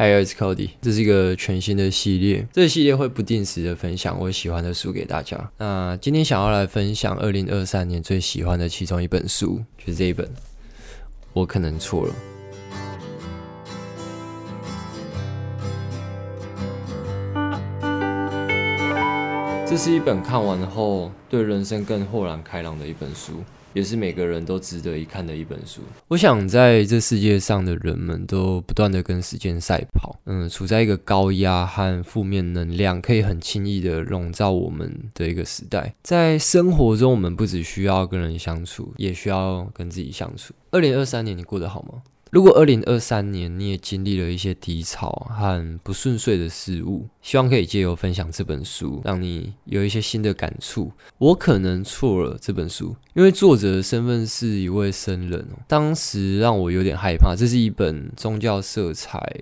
Hi, it's Cody。这是一个全新的系列，这个系列会不定时的分享我喜欢的书给大家。那今天想要来分享二零二三年最喜欢的其中一本书，就是这一本。我可能错了。这是一本看完后对人生更豁然开朗的一本书。也是每个人都值得一看的一本书。我想，在这世界上的人们都不断的跟时间赛跑，嗯，处在一个高压和负面能量可以很轻易的笼罩我们的一个时代。在生活中，我们不只需要跟人相处，也需要跟自己相处。二零二三年，你过得好吗？如果二零二三年你也经历了一些低潮和不顺遂的事物，希望可以借由分享这本书，让你有一些新的感触。我可能错了这本书，因为作者的身份是一位僧人，当时让我有点害怕。这是一本宗教色彩。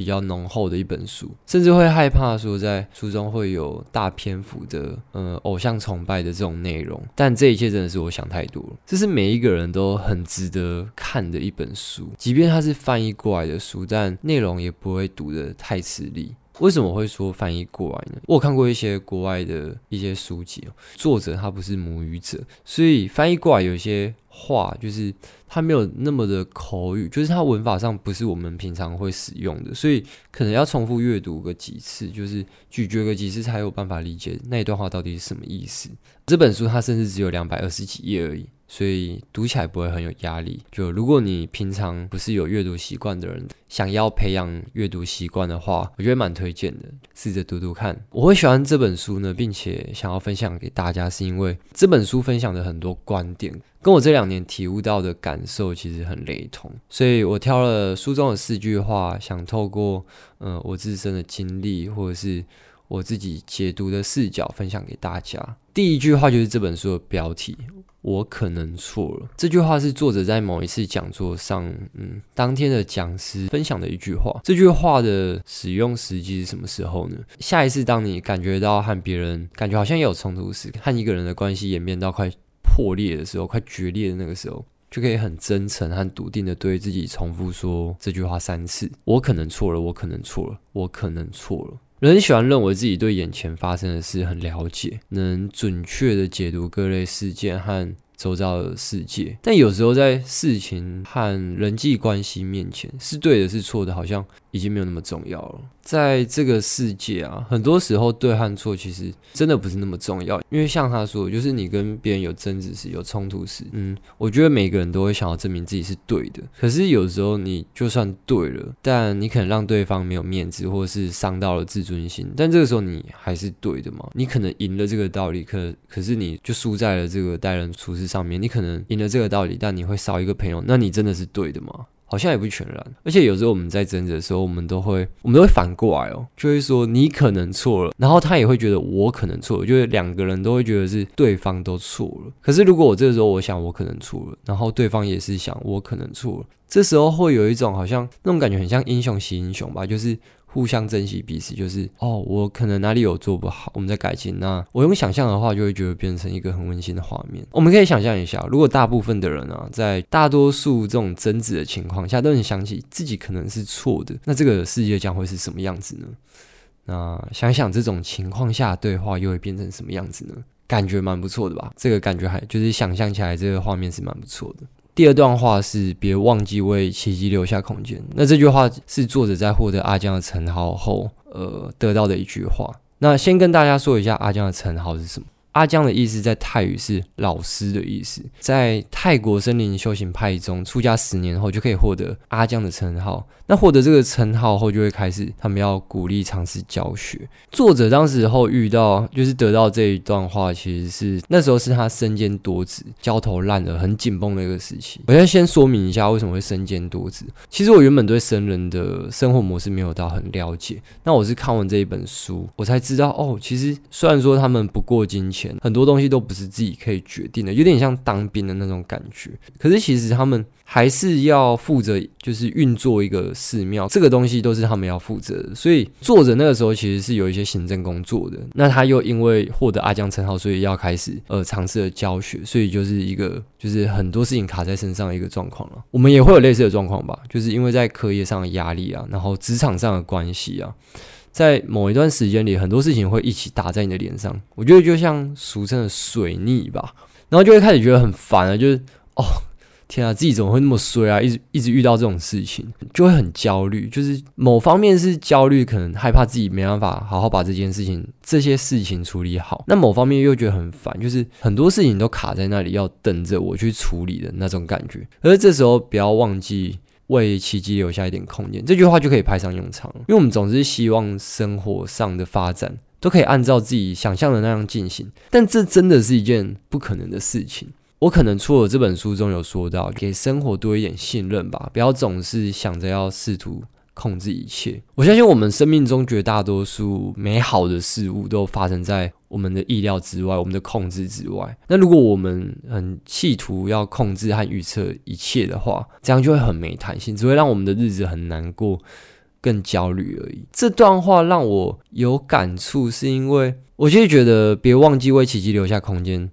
比较浓厚的一本书，甚至会害怕说在书中会有大篇幅的呃偶像崇拜的这种内容，但这一切真的是我想太多了。这是每一个人都很值得看的一本书，即便它是翻译过来的书，但内容也不会读得太吃力。为什么会说翻译过来呢？我有看过一些国外的一些书籍，作者他不是母语者，所以翻译过来有些话就是他没有那么的口语，就是他文法上不是我们平常会使用的，所以可能要重复阅读个几次，就是咀嚼个几次才有办法理解那一段话到底是什么意思。这本书它甚至只有两百二十几页而已。所以读起来不会很有压力。就如果你平常不是有阅读习惯的人，想要培养阅读习惯的话，我觉得蛮推荐的，试着读读看。我会喜欢这本书呢，并且想要分享给大家，是因为这本书分享的很多观点，跟我这两年体悟到的感受其实很雷同。所以我挑了书中的四句话，想透过呃我自身的经历，或者是。我自己解读的视角分享给大家。第一句话就是这本书的标题，我可能错了。这句话是作者在某一次讲座上，嗯，当天的讲师分享的一句话。这句话的使用时机是什么时候呢？下一次当你感觉到和别人感觉好像有冲突时，和一个人的关系演变到快破裂的时候，快决裂的那个时候，就可以很真诚和笃定的对自己重复说这句话三次：我可能错了，我可能错了，我可能错了。人喜欢认为自己对眼前发生的事很了解，能准确的解读各类事件和。周遭的世界，但有时候在事情和人际关系面前，是对的，是错的，好像已经没有那么重要了。在这个世界啊，很多时候对和错其实真的不是那么重要，因为像他说，就是你跟别人有争执时、有冲突时，嗯，我觉得每个人都会想要证明自己是对的。可是有时候你就算对了，但你可能让对方没有面子，或是伤到了自尊心，但这个时候你还是对的吗？你可能赢了这个道理，可可是你就输在了这个待人处事。上面你可能赢了这个道理，但你会少一个朋友，那你真的是对的吗？好像也不全然。而且有时候我们在争执的时候，我们都会，我们都会反过来哦，就会说你可能错了，然后他也会觉得我可能错了，就是两个人都会觉得是对方都错了。可是如果我这个时候我想我可能错了，然后对方也是想我可能错了，这时候会有一种好像那种感觉很像英雄惜英雄吧，就是。互相珍惜彼此，就是哦，我可能哪里有做不好，我们在改进。那我用想象的话，就会觉得变成一个很温馨的画面。我们可以想象一下，如果大部分的人啊，在大多数这种争执的情况下，都能想起自己可能是错的，那这个世界将会是什么样子呢？那想想这种情况下对话又会变成什么样子呢？感觉蛮不错的吧？这个感觉还就是想象起来，这个画面是蛮不错的。第二段话是别忘记为奇迹留下空间。那这句话是作者在获得阿江的称号后，呃，得到的一句话。那先跟大家说一下阿江的称号是什么。阿江的意思在泰语是老师的意思，在泰国森林修行派中，出家十年后就可以获得阿江的称号。那获得这个称号后，就会开始他们要鼓励尝试教学。作者当时候遇到，就是得到这一段话，其实是那时候是他身兼多职、焦头烂额、很紧绷的一个时期。我要先说明一下为什么会身兼多职。其实我原本对僧人的生活模式没有到很了解，那我是看完这一本书，我才知道哦，其实虽然说他们不过金钱。前，很多东西都不是自己可以决定的，有点像当兵的那种感觉。可是其实他们还是要负责，就是运作一个寺庙，这个东西都是他们要负责的。所以作者那个时候其实是有一些行政工作的。那他又因为获得阿江称号，所以要开始呃尝试的教学，所以就是一个就是很多事情卡在身上的一个状况了。我们也会有类似的状况吧，就是因为在课业上的压力啊，然后职场上的关系啊。在某一段时间里，很多事情会一起打在你的脸上，我觉得就像俗称的水逆吧，然后就会开始觉得很烦了，就是哦天啊，自己怎么会那么衰啊？一直一直遇到这种事情，就会很焦虑。就是某方面是焦虑，可能害怕自己没办法好好把这件事情、这些事情处理好；那某方面又觉得很烦，就是很多事情都卡在那里，要等着我去处理的那种感觉。而这时候不要忘记。为奇迹留下一点空间，这句话就可以派上用场。因为我们总是希望生活上的发展都可以按照自己想象的那样进行，但这真的是一件不可能的事情。我可能除了这本书中有说到，给生活多一点信任吧，不要总是想着要试图。控制一切，我相信我们生命中绝大多数美好的事物都发生在我们的意料之外，我们的控制之外。那如果我们很企图要控制和预测一切的话，这样就会很没弹性，只会让我们的日子很难过，更焦虑而已。这段话让我有感触，是因为我其实觉得别忘记为奇迹留下空间。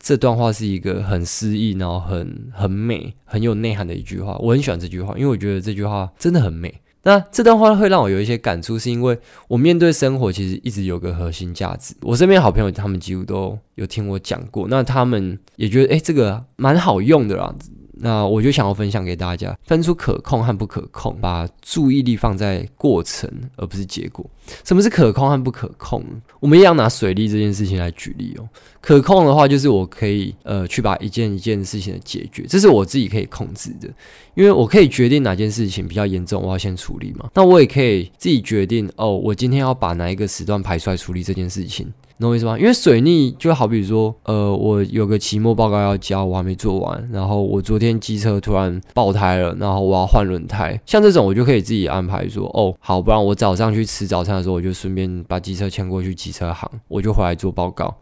这段话是一个很诗意，然后很很美、很有内涵的一句话。我很喜欢这句话，因为我觉得这句话真的很美。那这段话会让我有一些感触，是因为我面对生活其实一直有个核心价值。我身边好朋友他们几乎都有听我讲过，那他们也觉得哎，这个蛮好用的啦。那我就想要分享给大家，分出可控和不可控，把注意力放在过程而不是结果。什么是可控和不可控？我们一样拿水利这件事情来举例哦。可控的话，就是我可以呃去把一件一件事情的解决，这是我自己可以控制的，因为我可以决定哪件事情比较严重，我要先处理嘛。那我也可以自己决定哦，我今天要把哪一个时段排出来处理这件事情。懂我意思吗？因为水逆就好比说，呃，我有个期末报告要交，我还没做完，然后我昨天机车突然爆胎了，然后我要换轮胎，像这种我就可以自己安排说，哦，好，不然我早上去吃早餐的时候，我就顺便把机车牵过去机车行，我就回来做报告。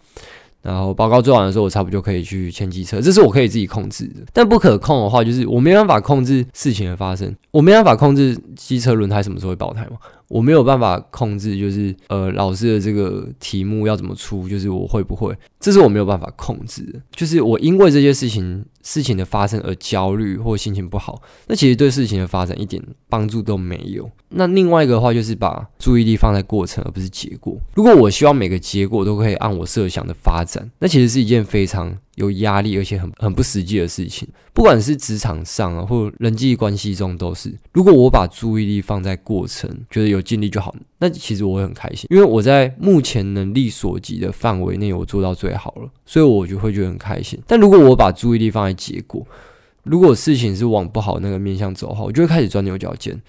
然后报告做完的时候，我差不多就可以去牵机车，这是我可以自己控制的。但不可控的话，就是我没办法控制事情的发生，我没办法控制机车轮胎什么时候会爆胎嘛。我没有办法控制，就是呃老师的这个题目要怎么出，就是我会不会，这是我没有办法控制的。就是我因为这些事情事情的发生而焦虑或心情不好，那其实对事情的发展一点帮助都没有。那另外一个的话，就是把注意力放在过程而不是结果。如果我希望每个结果都可以按我设想的发展，那其实是一件非常。有压力，而且很很不实际的事情，不管是职场上啊，或人际关系中都是。如果我把注意力放在过程，觉得有尽力就好，那其实我会很开心，因为我在目前能力所及的范围内，我做到最好了，所以我就会觉得很开心。但如果我把注意力放在结果，如果事情是往不好那个面向走的话，我就会开始钻牛角尖。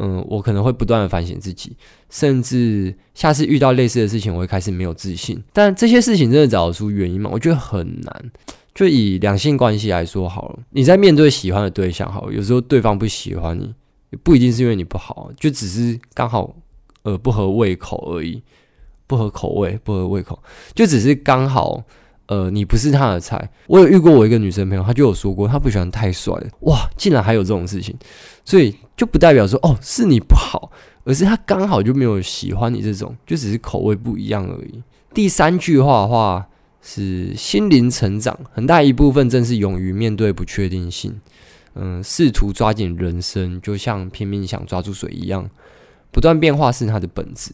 嗯，我可能会不断的反省自己，甚至下次遇到类似的事情，我会开始没有自信。但这些事情真的找得出原因吗？我觉得很难。就以两性关系来说好了，你在面对喜欢的对象，好了，有时候对方不喜欢你，不一定是因为你不好，就只是刚好呃不合胃口而已，不合口味，不合胃口，就只是刚好。呃，你不是他的菜。我有遇过我一个女生朋友，她就有说过，她不喜欢太帅。哇，竟然还有这种事情，所以就不代表说哦是你不好，而是他刚好就没有喜欢你这种，就只是口味不一样而已。第三句话的话是心灵成长，很大一部分正是勇于面对不确定性，嗯，试图抓紧人生，就像拼命想抓住水一样，不断变化是它的本质。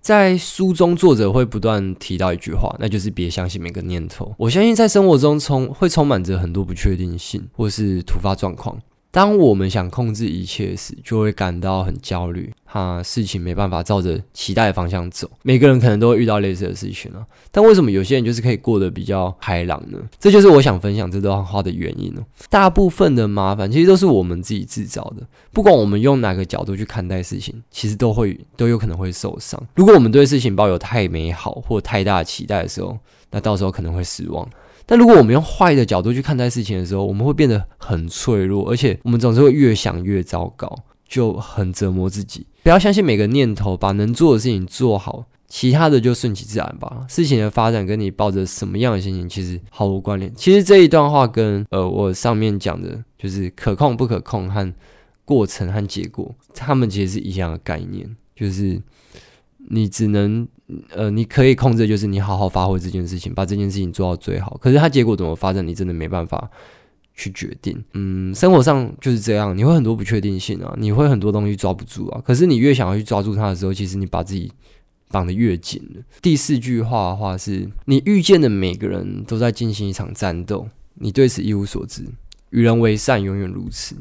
在书中，作者会不断提到一句话，那就是别相信每个念头。我相信在生活中充会充满着很多不确定性，或是突发状况。当我们想控制一切时，就会感到很焦虑，怕事情没办法照着期待的方向走。每个人可能都会遇到类似的事情啊，但为什么有些人就是可以过得比较开朗呢？这就是我想分享这段话的原因哦。大部分的麻烦其实都是我们自己制造的，不管我们用哪个角度去看待事情，其实都会都有可能会受伤。如果我们对事情抱有太美好或太大期待的时候，那到时候可能会失望。但如果我们用坏的角度去看待事情的时候，我们会变得很脆弱，而且我们总是会越想越糟糕，就很折磨自己。不要相信每个念头，把能做的事情做好，其他的就顺其自然吧。事情的发展跟你抱着什么样的心情其实毫无关联。其实这一段话跟呃我上面讲的，就是可控不可控和过程和结果，他们其实是一样的概念，就是你只能呃你可以控制，就是你好好发挥这件事情，把这件事情做到最好。可是它结果怎么发展，你真的没办法。去决定，嗯，生活上就是这样，你会很多不确定性啊，你会很多东西抓不住啊。可是你越想要去抓住它的时候，其实你把自己绑得越紧了。第四句话的话是：你遇见的每个人都在进行一场战斗，你对此一无所知。与人为善，永远如此。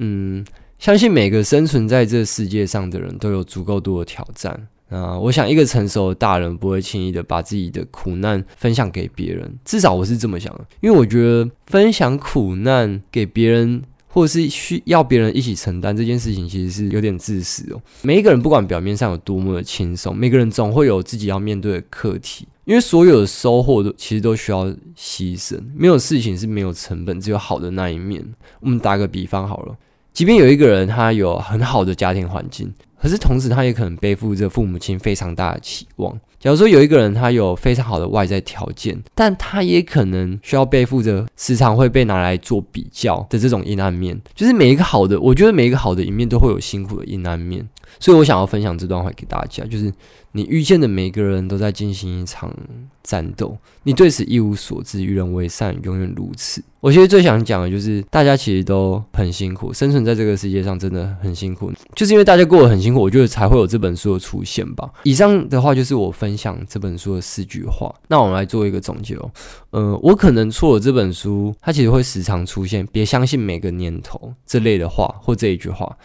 嗯，相信每个生存在这世界上的人都有足够多的挑战。啊，我想一个成熟的大人不会轻易的把自己的苦难分享给别人，至少我是这么想的。因为我觉得分享苦难给别人，或者是需要别人一起承担这件事情，其实是有点自私哦。每一个人不管表面上有多么的轻松，每个人总会有自己要面对的课题。因为所有的收获都其实都需要牺牲，没有事情是没有成本，只有好的那一面。我们打个比方好了，即便有一个人他有很好的家庭环境。可是同时，他也可能背负着父母亲非常大的期望。假如说有一个人，他有非常好的外在条件，但他也可能需要背负着时常会被拿来做比较的这种阴暗面。就是每一个好的，我觉得每一个好的一面都会有辛苦的阴暗面。所以我想要分享这段话给大家，就是你遇见的每个人都在进行一场战斗，你对此一无所知，与人为善，永远如此。我其实最想讲的就是，大家其实都很辛苦，生存在这个世界上真的很辛苦，就是因为大家过得很辛苦，我觉得才会有这本书的出现吧。以上的话就是我分享这本书的四句话，那我们来做一个总结哦。呃，我可能错了，这本书它其实会时常出现“别相信每个念头”这类的话，或这一句话。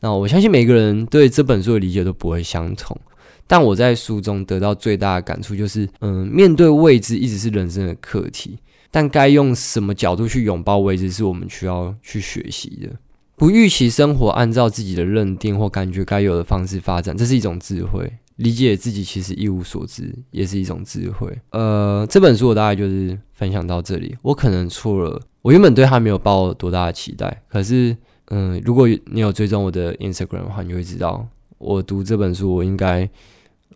那我相信每个人对这本书的理解都不会相同，但我在书中得到最大的感触就是，嗯，面对未知一直是人生的课题，但该用什么角度去拥抱未知，是我们需要去学习的。不预期生活按照自己的认定或感觉该有的方式发展，这是一种智慧。理解自己其实一无所知，也是一种智慧。呃，这本书我大概就是分享到这里。我可能错了，我原本对他没有抱多大的期待，可是。嗯，如果你有追踪我的 Instagram 的话，你会知道我读这本书，我应该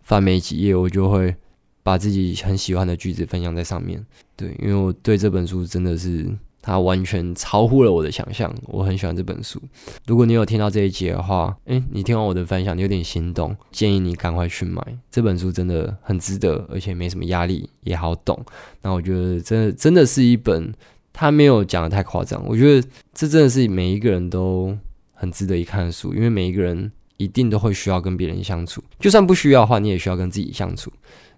翻没几页，我就会把自己很喜欢的句子分享在上面。对，因为我对这本书真的是它完全超乎了我的想象，我很喜欢这本书。如果你有听到这一节的话，诶，你听完我的分享，你有点心动，建议你赶快去买这本书，真的很值得，而且没什么压力，也好懂。那我觉得真的真的是一本。他没有讲的太夸张，我觉得这真的是每一个人都很值得一看的书，因为每一个人一定都会需要跟别人相处，就算不需要的话，你也需要跟自己相处。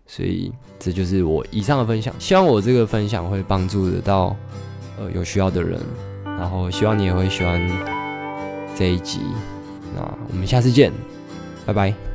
所以这就是我以上的分享，希望我这个分享会帮助得到呃有需要的人，然后希望你也会喜欢这一集。那我们下次见，拜拜。